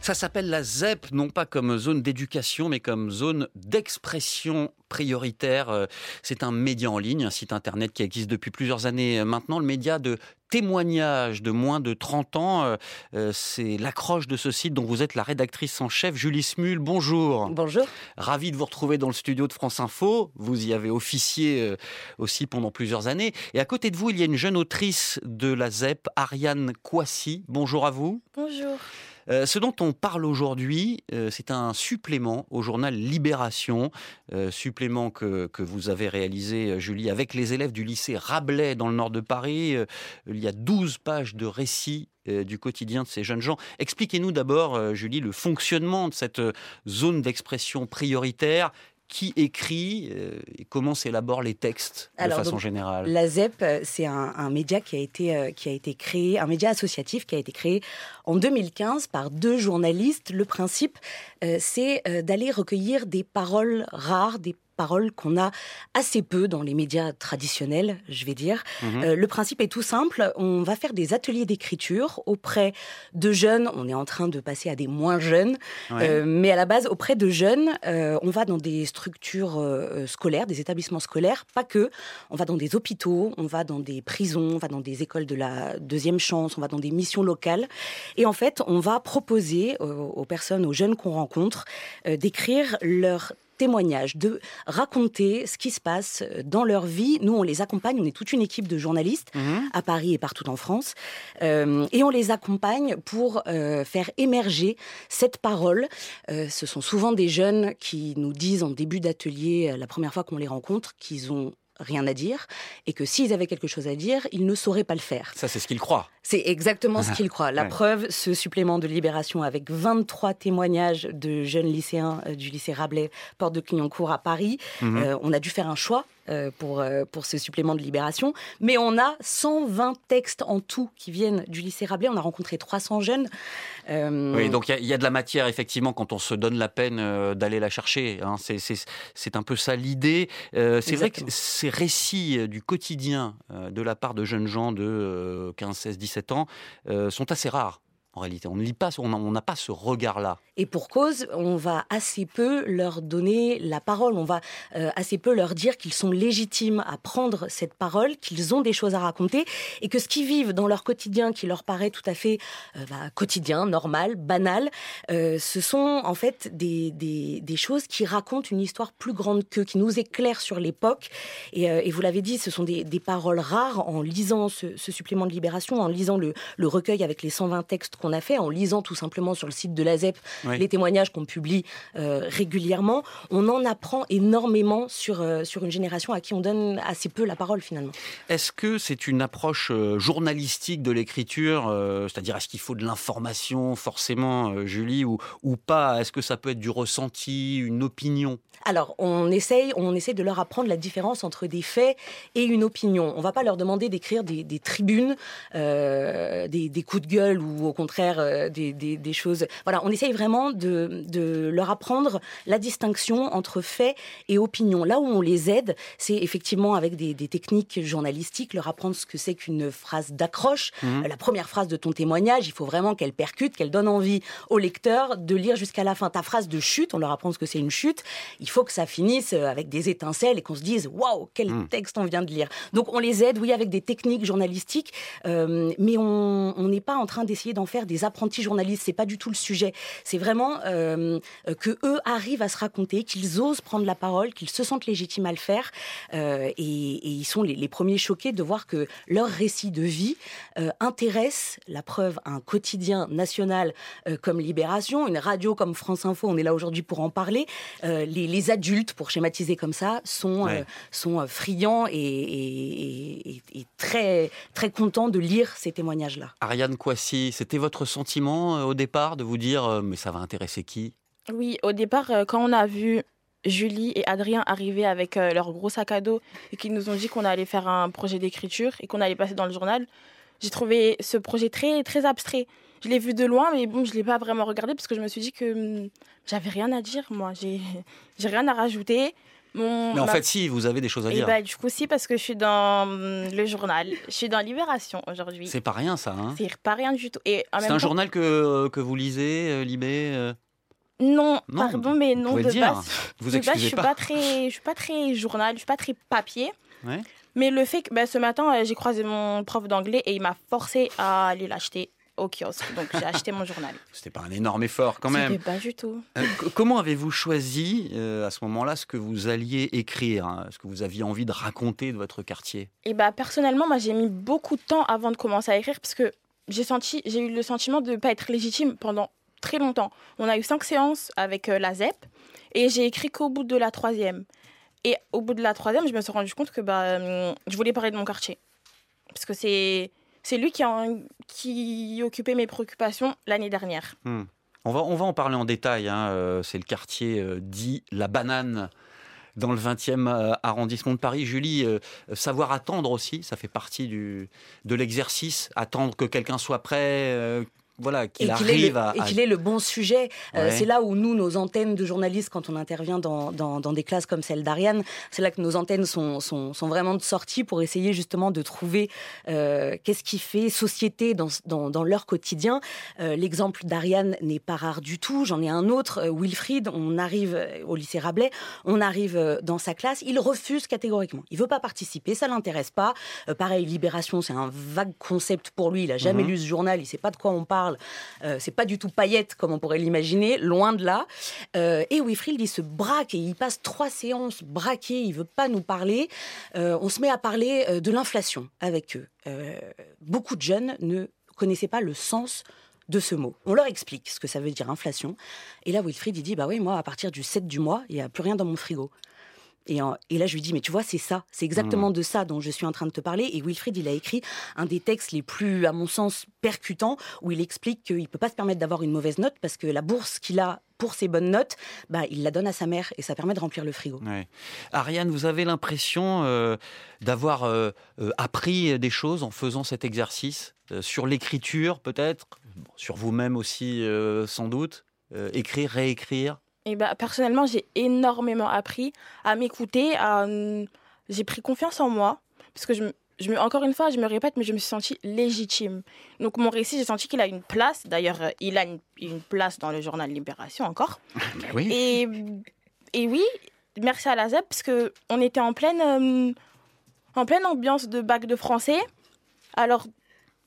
Ça s'appelle la ZEP, non pas comme zone d'éducation, mais comme zone d'expression prioritaire. Euh, c'est un média en ligne, un site internet qui existe depuis plusieurs années maintenant. Le média de témoignage de moins de 30 ans, euh, euh, c'est l'accroche de ce site dont vous êtes la rédactrice en chef. Julie Smul, bonjour. Bonjour. Ravi de vous retrouver dans le studio de France Info. Vous y avez officié aussi pendant plusieurs années. Et à côté de vous, il y a une jeune autrice de la ZEP, Ariane Kouassi. Bonjour à vous. Bonjour. Euh, ce dont on parle aujourd'hui, euh, c'est un supplément au journal Libération, euh, supplément que, que, vous avez réalisé, Julie, avec les élèves du lycée Rabelais dans le nord de Paris. il y a 12 pages de récits du quotidien de ces jeunes gens. Expliquez-nous d'abord, Julie, le fonctionnement de cette zone d'expression prioritaire qui écrit euh, et comment s'élaborent les textes de façon générale? La ZEP, euh, c'est un, média qui a, été, euh, qui a été créé, un média associatif qui a été créé en 2015 par deux journalistes. Le principe, c'est d'aller recueillir des paroles rares, des parole qu'on a assez peu dans les médias traditionnels, je vais dire. Mhm. Euh, le principe est tout simple. On va faire des ateliers d'écriture auprès de jeunes. On est en train de passer à des moins jeunes, euh, mais à la base, auprès de jeunes, euh, on va dans des structures scolaires, des établissements scolaires, pas que. On va dans des hôpitaux, on va dans des prisons, on va dans des écoles de la deuxième chance, on va dans des missions locales. Et en fait, on va proposer aux personnes, aux jeunes qu'on rencontre, d'écrire leur témoignages, de raconter ce qui se passe dans leur vie. Nous, on les accompagne, on est toute une équipe de journalistes mhm. à Paris et partout en France, euh, et on les accompagne pour euh, faire émerger cette parole. Euh, ce sont souvent des jeunes qui nous disent en début d'atelier, la première fois qu'on les rencontre, qu'ils ont rien à dire et que s'ils avaient quelque chose à dire, ils ne sauraient pas le faire. Ça, c'est ce qu'ils croient. C'est exactement ce qu'ils croient. La preuve, ce supplément de libération avec 23 témoignages de jeunes lycéens euh, du lycée Rabelais, porte de Clignancourt à Paris. Mhm. Euh, on a dû faire un choix pour, pour ce supplément de libération. Mais on a 120 textes en tout qui viennent du lycée Rabelais. On a rencontré 300 jeunes. Oui, donc il y, a de la matière, effectivement, quand on se donne la peine d'aller la chercher. Hein. C'est un peu ça l'idée. c'est vrai que ces récits du quotidien de la part de jeunes gens de 15, 16, 17 ans euh, sont assez rares en réalité. On ne lit pas, on n'a pas ce regard-là. Et pour cause, on va assez peu leur donner la parole, on va euh, assez peu leur dire qu'ils sont légitimes à prendre cette parole, qu'ils ont des choses à raconter, et que ce qu'ils vivent dans leur quotidien, qui leur paraît tout à fait euh, bah, quotidien, normal, banal, euh, ce sont en fait des, choses qui racontent une histoire plus grande qu'eux, qui nous éclairent sur l'époque. Et, vous l'avez dit, ce sont des, paroles rares en lisant ce, supplément de libération, en lisant le, le recueil avec les 120 textes qu'on a fait, en lisant tout simplement sur le site de la ZEP les témoignages qu'on publie euh, régulièrement, on en apprend énormément sur, euh, sur une génération à qui on donne assez peu la parole finalement. Est-ce que c'est une approche euh, journalistique de l'écriture, c'est-à-dire est-ce qu'il faut de l'information forcément, Julie, ou, ou pas? Est-ce que ça peut être du ressenti, une opinion? Alors, on essaye, on essaye de leur apprendre la différence entre des faits et une opinion. On va pas leur demander d'écrire des, des, tribunes, des, des, coups de gueule ou au contraire euh, des, choses. Voilà, on essaye vraiment de, leur apprendre la distinction entre fait et opinion. Là où on les aide, c'est effectivement avec des, techniques journalistiques, leur apprendre ce que c'est qu'une phrase d'accroche. Mhm. La première phrase de ton témoignage, il faut vraiment qu'elle percute, qu'elle donne envie au lecteur de lire jusqu'à la fin. Ta phrase de chute, on leur apprend ce que c'est une chute. Il faut que ça finisse avec des étincelles et qu'on se dise waouh, quel mhm. texte on vient de lire. Donc on les aide, oui, avec des techniques journalistiques, euh, mais on n'est pas en train d'essayer d'en faire des apprentis journalistes. C'est pas du tout le sujet. C'est vraiment euh, que eux arrivent à se raconter, qu'ils osent prendre la parole, qu'ils se sentent légitimes à le faire. Euh, et, ils sont les, premiers choqués de voir que leur récit de vie euh, intéresse, la preuve, un quotidien national comme Libération, une radio comme France Info. On est là aujourd'hui pour en parler. Les, adultes, pour schématiser comme ça, sont sont friands et, et, très très contents de lire ces témoignages-là. Ariane Kouassi, c'était votre votre sentiment euh, au départ de vous dire euh, mais ça va intéresser qui? Oui, au départ, euh, quand on a vu Julie et Adrien arriver avec leur gros sac à dos et qu'ils nous ont dit qu'on allait faire un projet d'écriture et qu'on allait passer dans le journal, j'ai trouvé ce projet très, très abstrait. Je l'ai vu de loin, mais bon, je l'ai pas vraiment regardé parce que je me suis dit que hum, j'avais rien à dire, moi. J'ai rien à rajouter. Mon, Mais en ma- fait, si, vous avez des choses à Et dire. bah, du coup, si, parce que je suis dans hum, le journal. Je suis dans Libération aujourd'hui. C'est pas rien, ça. Hein C'est pas rien du tout. C'est un temps, journal que, que vous lisez, euh, Libé euh, Non, Non, pardon, mais non, de dire. base. Vous de base, je suis pas. pas très, je suis pas très journal, je suis pas très papier. Ouais. Mais le fait que bah, ce matin, euh, j'ai croisé mon prof d'anglais et il m'a forcé à aller l'acheter au kiosque. Donc j'ai acheté mon journal. C'était pas un énorme effort quand même. Pas du tout. Euh, comment avez-vous choisi euh, à ce moment-là ce que vous alliez écrire, hein, ce que vous aviez envie de raconter de votre quartier? Et bah personnellement, moi j'ai mis beaucoup de temps avant de commencer à écrire parce que j'ai senti, j'ai eu le sentiment de ne pas être légitime pendant très longtemps. On a eu cinq séances avec euh, la ZEP et j'ai écrit qu'au bout de la troisième. Et au bout de la troisième, je me suis rendu compte que bah, hum, je voulais parler de mon quartier. Parce que c'est, c'est lui qui, occupait mes préoccupations l'année dernière. Hmm. on, va, on va en parler en détail. hein, euh, C'est le quartier euh, dit La Banane dans le 20e euh, arrondissement de Paris. Julie, savoir attendre aussi, ça fait partie du, de l'exercice. Attendre que quelqu'un soit prêt, voilà, et qu'il arrive le- à... et qu'il ait le bon sujet. Euh, c'est là où nous, nos antennes de journalistes, quand on intervient dans, dans, dans des classes comme celle d'Ariane, c'est là que nos antennes sont, sont, sont vraiment de sortie pour essayer justement de trouver euh, qu'est-ce qui fait société dans, dans, dans leur quotidien. Euh, L'exemple d'Ariane n'est pas rare du tout. J'en ai un autre, Wilfried. On arrive au lycée Rabelais, on arrive dans sa classe, il refuse catégoriquement. Il veut pas participer, ça l'intéresse pas. Pareil, Libération, c'est un vague concept pour lui. Il a jamais Mhm. lu ce journal, il sait pas de quoi on parle. Euh, c'est pas du tout paillette comme on pourrait l'imaginer, loin de là. Euh, et Wilfried, il se braque et il passe trois séances braquées, il veut pas nous parler. Euh, on se met à parler de l'inflation avec eux. Beaucoup de jeunes ne connaissaient pas le sens de ce mot. On leur explique ce que ça veut dire inflation. Et là, Wilfried, il dit, bah oui, moi, à partir du 7 du mois, il n'y a plus rien dans mon frigo. Et, en- et là, je lui dis, mais tu vois, c'est ça, c'est exactement de ça dont je suis en train de te parler. Et Wilfried, il a écrit un des textes les plus, à mon sens, percutants, où il explique qu'il ne peut pas se permettre d'avoir une mauvaise note parce que la bourse qu'il a pour ses bonnes notes, bah, il la donne à sa mère et ça permet de remplir le frigo. Ouais. Ariane, vous avez l'impression euh, d'avoir euh, euh, appris des choses en faisant cet exercice euh, sur l'écriture peut-être, Bon, sur vous-même aussi sans doute, écrire, réécrire? Et bah, personnellement, j'ai énormément appris à m'écouter. À... hum, J'ai pris confiance en moi. Parce que, je, me- je me, encore une fois, je me répète, mais je me suis sentie légitime. Donc, mon récit, j'ai senti qu'il a une place. D'ailleurs, euh, il a une, une place dans le journal Libération encore. Ben oui. Et, et oui, merci à la ZEP, parce qu'on était en pleine, euh, en pleine ambiance de bac de français. Alors,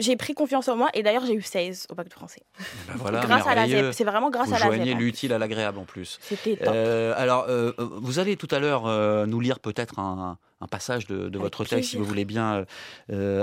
j'ai pris confiance en moi et d'ailleurs, j'ai eu 16 au bac de français. Ben voilà, grâce à la. ZEP. C'est vraiment grâce Vous à la joignez ZEP. l'utile à l'agréable en plus. C'était top. Euh, alors, euh, euh, vous allez tout à l'heure euh, nous lire peut-être un, un passage de, votre texte, si vous voulez bien,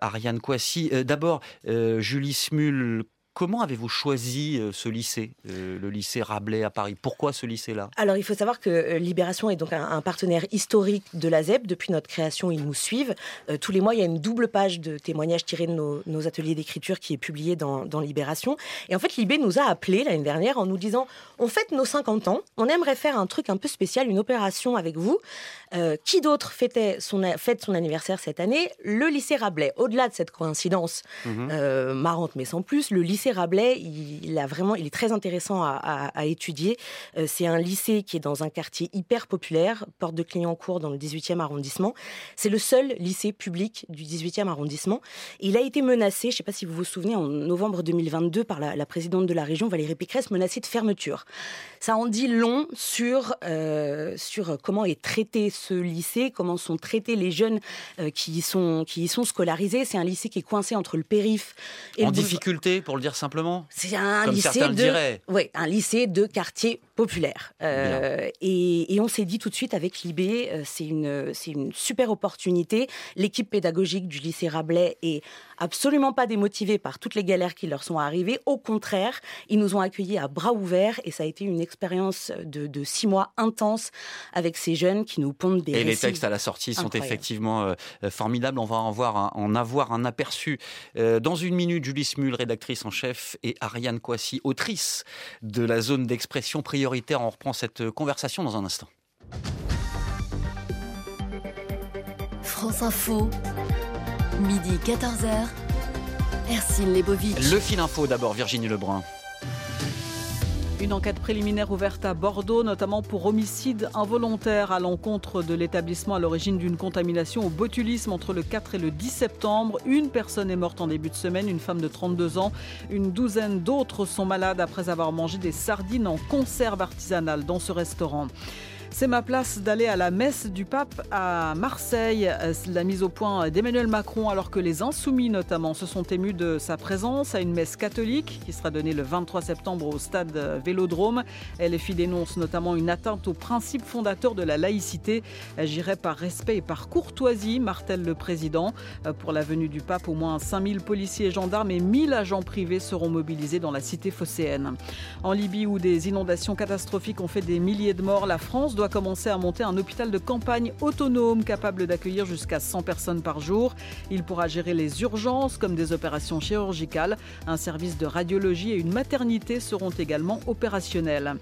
Ariane. Euh, D'abord, Julie Smul, comment avez-vous choisi euh, ce lycée, euh, le lycée Rabelais à Paris? Pourquoi ce lycée-là? Alors, il faut savoir que euh, Libération est donc un, un partenaire historique de la ZEP. Depuis notre création, ils nous suivent. Euh, tous les mois, il y a une double page de témoignages tirés de nos, nos ateliers d'écriture qui est publiée dans, dans Libération. Et en fait, Libé nous a appelés l'année dernière en nous disant On fête nos 50 ans, on aimerait faire un truc un peu spécial, une opération avec vous. Euh, qui d'autre fêtait son, fête son anniversaire cette année? Le lycée Rabelais. Au-delà de cette coïncidence Mhm. euh, marrante, mais sans plus, le lycée Rabelais, il, a vraiment, il est très intéressant à, à- à étudier. Euh, c'est un lycée qui est dans un quartier hyper populaire, porte de Clignancourt dans le 18e arrondissement. C'est le seul lycée public du 18e arrondissement. Il a été menacé, je ne sais pas si vous vous souvenez, en novembre 2022 par la, la présidente de la région, Valérie Pécresse, menacée de fermeture. Ça en dit long sur, euh, sur comment est traité ce lycée, comment sont traités les jeunes euh, qui, y sont, qui y sont scolarisés. C'est un lycée qui est coincé entre le périph' et En le difficulté, pour le dire simplement C'est un Comme lycée de oui, un lycée de quartier populaire. Euh, et, et on s'est dit tout de suite avec Libé, euh, c'est une, une super opportunité. L'équipe pédagogique du lycée Rabelais est absolument pas démotivée par toutes les galères qui leur sont arrivées. Au contraire, ils nous ont accueillis à bras ouverts et ça a été une expérience de, de six mois intense avec ces jeunes qui nous pondent des Et les textes à la sortie sont effectivement euh, formidables. On va en, voir un- en avoir un aperçu. Euh, dans une minute, Julie Smul, rédactrice en chef, et Ariane Kouassi, autrice de la zone d'expression prioritaire. On reprend cette conversation dans un instant. France Info, midi 14h. Ercine Lebovitch. Le fil info d'abord, Virginie Lebrun. Une enquête préliminaire ouverte à Bordeaux, notamment pour homicide involontaire à l'encontre de l'établissement à l'origine d'une contamination au botulisme entre le 4 et le 10 septembre. Une personne est morte en début de semaine, une femme de 32 ans. Une douzaine d'autres sont malades après avoir mangé des sardines en conserve artisanale dans ce restaurant. C'est ma place d'aller à la messe du pape à Marseille. La mise au point d'Emmanuel Macron, alors que les insoumis notamment se sont émus de sa présence à une messe catholique qui sera donnée le 23 septembre au stade Vélodrome. LFI dénonce notamment une atteinte aux principes fondateurs de la laïcité. Agirait par respect et par courtoisie, martèle le président. Pour la venue du pape, au moins 5000 policiers et gendarmes et 1000 agents privés seront mobilisés dans la cité phocéenne. En Libye, où des inondations catastrophiques ont fait des milliers de morts, la France doit commencer à monter un hôpital de campagne autonome capable d'accueillir jusqu'à 100 personnes par jour. Il pourra gérer les urgences comme des opérations chirurgicales. Un service de radiologie et une maternité seront également opérationnels.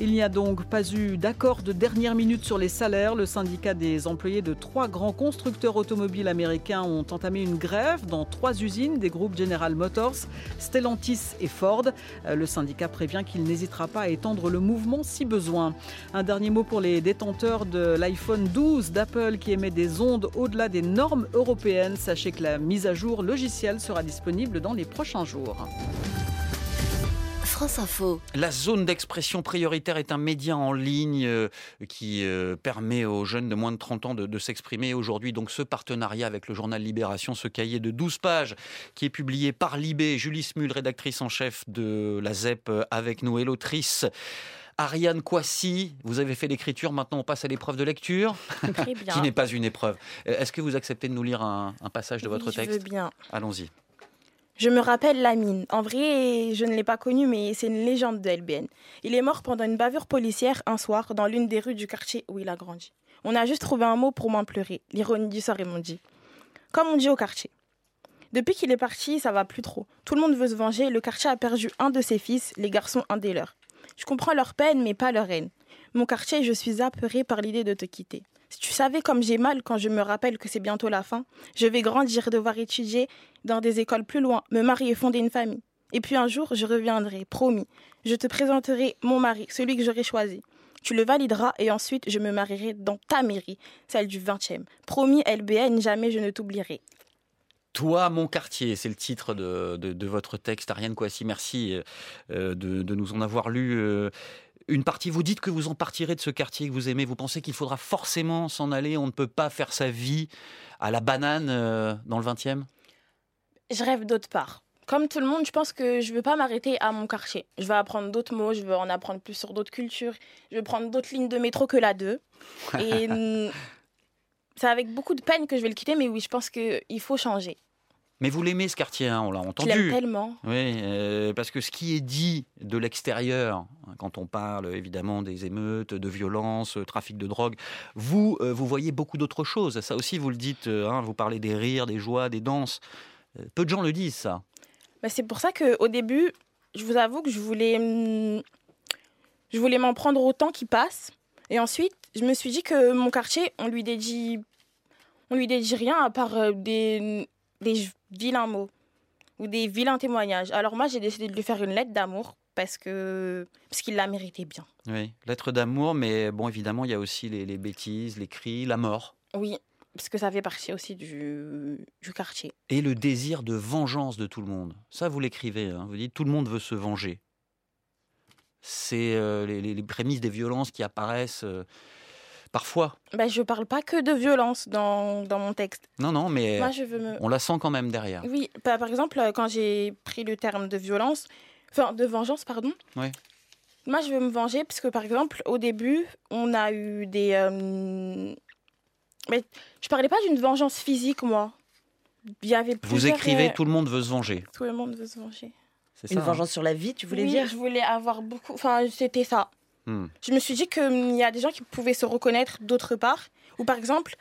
Il n'y a donc pas eu d'accord de dernière minute sur les salaires. Le syndicat des employés de trois grands constructeurs automobiles américains ont entamé une grève dans trois usines des groupes General Motors, Stellantis et Ford. Euh, le syndicat prévient qu'il n'hésitera pas à étendre le mouvement si besoin. Un dernier mot pour les détenteurs de l'iPhone 12 d'Apple qui émet des ondes au-delà des normes européennes. Sachez que la mise à jour logicielle sera disponible dans les prochains jours. France Info. La zone d'expression prioritaire est un média en ligne euh, qui euh, permet aux jeunes de moins de 30 ans de, de s'exprimer. Aujourd'hui, donc, ce partenariat avec le journal Libération, ce cahier de 12 pages qui est publié par Libé, Julie Smul, rédactrice en chef de la ZEP euh, avec nous et l'autrice. Ariane Coissy, vous avez fait l'écriture, maintenant on passe à l'épreuve de lecture, Très bien. qui n'est pas une épreuve. Est-ce que vous acceptez de nous lire un, un passage de votre Oui, je texte? veux bien. Allons-y. Je me rappelle Lamine. En vrai, je ne l'ai pas connu, mais c'est une légende de LBN. Il est mort pendant une bavure policière un soir dans l'une des rues du quartier où il a grandi. On a juste trouvé un mot pour moins pleurer. L'ironie du sort, ils m'ont dit. Comme on dit au quartier. Depuis qu'il est parti, ça va plus trop. Tout le monde veut se venger. Le quartier a perdu un de ses fils, les garçons un des leurs. Je comprends leur peine, mais pas leur haine. Mon quartier, je suis apeurée par l'idée de te quitter. Tu savais comme j'ai mal quand je me rappelle que c'est bientôt la fin, je vais grandir, devoir étudier dans des écoles plus loin, me marier fonder une famille. Et puis un jour, je reviendrai, promis. Je te présenterai mon mari, celui que j'aurai choisi. Tu le valideras et ensuite je me marierai dans ta mairie, celle du 20e. Promis, LBN, jamais je ne t'oublierai. Toi, mon quartier, c'est le titre de, de- votre texte. Ariane Coissy, merci euh, de, de nous en avoir lu euh, une partie. Vous dites que vous en partirez de ce quartier que vous aimez. Vous pensez qu'il faudra forcément s'en aller. On ne peut pas faire sa vie à la banane euh, dans le 20e Je rêve d'autre part. Comme tout le monde, je pense que je ne veux pas m'arrêter à mon quartier. Je vais apprendre d'autres mots, je veux en apprendre plus sur d'autres cultures, je veux prendre d'autres lignes de métro que la 2. Et hum, c'est avec beaucoup de peine que je vais le quitter, mais oui, je pense qu'il faut changer. Mais vous l'aimez ce quartier, hein, on l'a Je l'aime entendu. tellement. Oui, euh, parce que ce qui est dit de l'extérieur, hein, quand on parle évidemment des émeutes, de violences, euh, trafic de drogue, vous, euh, vous voyez beaucoup d'autres choses. Ça aussi, vous le dites, hein, vous parlez des rires, des joies, des danses. Euh, Peu de gens le disent, ça. Bah, c'est pour ça qu'au début, je vous avoue que je voulais, hum, je voulais m'en prendre au temps qui passe. Et ensuite, je me suis dit que mon quartier, on lui dédie, on lui dédie rien à part des, des vilains mots ou des vilains témoignages. Alors moi, j'ai décidé de lui faire une lettre d'amour parce que parce qu'il la méritait bien. Oui, lettre d'amour, mais bon, évidemment, il y a aussi les, les bêtises, les cris, la mort. Oui, parce que ça fait partie aussi du, du quartier. Et le désir de vengeance de tout le monde. Ça, vous l'écrivez. hein. Vous dites tout le monde veut se venger. C'est euh, les, les- les prémices des violences qui apparaissent euh, parfois. Ben, je parle pas que de violence dans, dans mon texte. Non, non, mais Moi, je veux me, on la sent quand même derrière. Oui, bah, par exemple, euh, quand j'ai pris le terme de violence, enfin de vengeance, pardon. Ouais. Moi, je veux me venger parce que, par exemple, au début, on a eu des. euh, Mais je parlais pas d'une vengeance physique, moi. Il y avait Vous écrivez euh, tout le monde veut se venger. Tout le monde veut se venger. C'est Une ça, hein vengeance sur la vie, tu voulais oui, dire? je voulais avoir beaucoup. Enfin, c'était ça. Hmm. Je me suis dit qu'il y a des gens qui pouvaient se reconnaître d'autre part. Ou par exemple,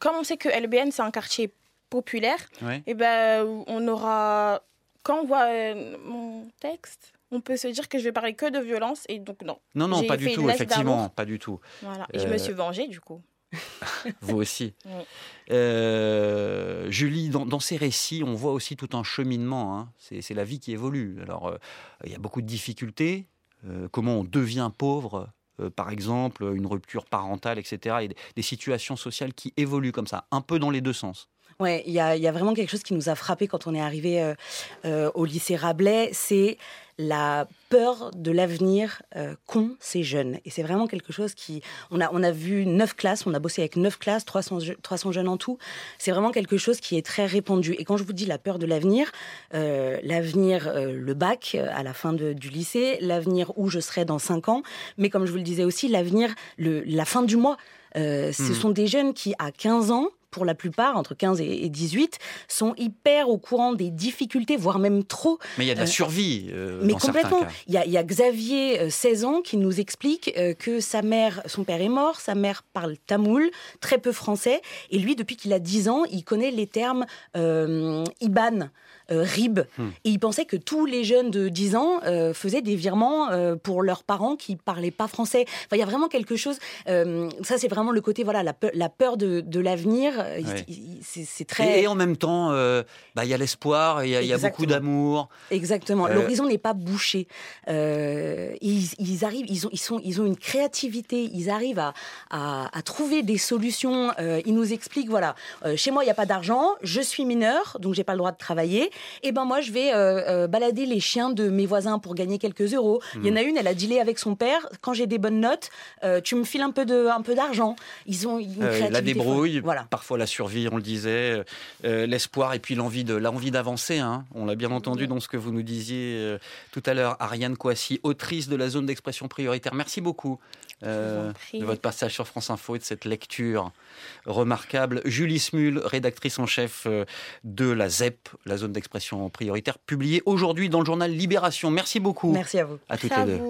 comme on sait que LBN, c'est un quartier populaire, et ben, on aura. Quand on voit euh, mon texte, on peut se dire que je vais parler que de violence, et donc non. Non, non, pas du tout, effectivement, pas du tout. Voilà. Et je Euh, me suis vengée, du coup. Vous aussi. Oui. Euh, Julie, dans, dans ces récits, on voit aussi tout un cheminement. hein. C'est la vie qui évolue. Alors, euh, il y a beaucoup de difficultés, comment on devient pauvre par exemple, une rupture parentale, etc. Et des situations sociales qui évoluent comme ça, un peu dans les deux sens. Ouais, il y a, vraiment quelque chose qui nous a frappé quand on est arrivé euh, euh, au lycée Rabelais, c'est la peur de l'avenir euh, qu'ont ces jeunes. Et c'est vraiment quelque chose qui... On a, on a vu neuf classes, on a bossé avec neuf classes, 300, 300 jeunes en tout. C'est vraiment quelque chose qui est très répandu. Et quand je vous dis la peur de l'avenir, l'avenir, le bac à la fin du lycée, l'avenir où je serai dans cinq ans, mais comme je vous le disais aussi, l'avenir, la fin du mois. Ce hmm. sont des jeunes qui, à 15 ans, pour la plupart, entre 15 et 18, sont hyper au courant des difficultés, voire même trop. Mais il y a de la euh, survie. Euh, mais complètement. Il y, a, Xavier, 16 euh, ans, qui nous explique que sa mère, son père est mort, sa mère parle tamoul, très peu français, et lui, depuis qu'il a 10 ans, il connaît les termes IBAN. Euh, RIB. Hmm. Et il pensait que tous les jeunes de 10 ans euh, faisaient des virements euh, pour leurs parents qui parlaient pas français. Enfin, il y a vraiment quelque chose. ça, c'est vraiment le côté, voilà, la peur, la peur de, de l'avenir. C'est très. Et, en même temps, bah, il y a l'espoir, il y, a beaucoup d'amour. Exactement. L'horizon n'est pas bouché. Ils, arrivent, ils ont, ils, sont, ils ont une créativité, ils arrivent à, à, à trouver des solutions. ils nous expliquent, voilà, chez moi, il n'y a pas d'argent, je suis mineur, donc j'ai pas le droit de travailler eh ben moi je vais euh, euh, balader les chiens de mes voisins pour gagner quelques euros. Il y en a une, elle a dealé avec son père. Quand j'ai des bonnes notes, euh, tu me files un peu de, un peu d'argent. Ils ont une créativité. la débrouille, voilà. parfois la survie, on le disait, l'espoir et puis l'envie de, l'envie d'avancer. Hein. On l'a bien entendu dans ce que vous nous disiez tout à l'heure. Ariane Kouassi, autrice de la zone d'expression prioritaire. Merci beaucoup de votre passage sur France Info et de cette lecture remarquable. Julie Smul, rédactrice en chef de la ZEP, la zone d'expression prioritaire, publié aujourd'hui dans le journal Libération. Merci beaucoup. Merci à vous. À toutes les deux.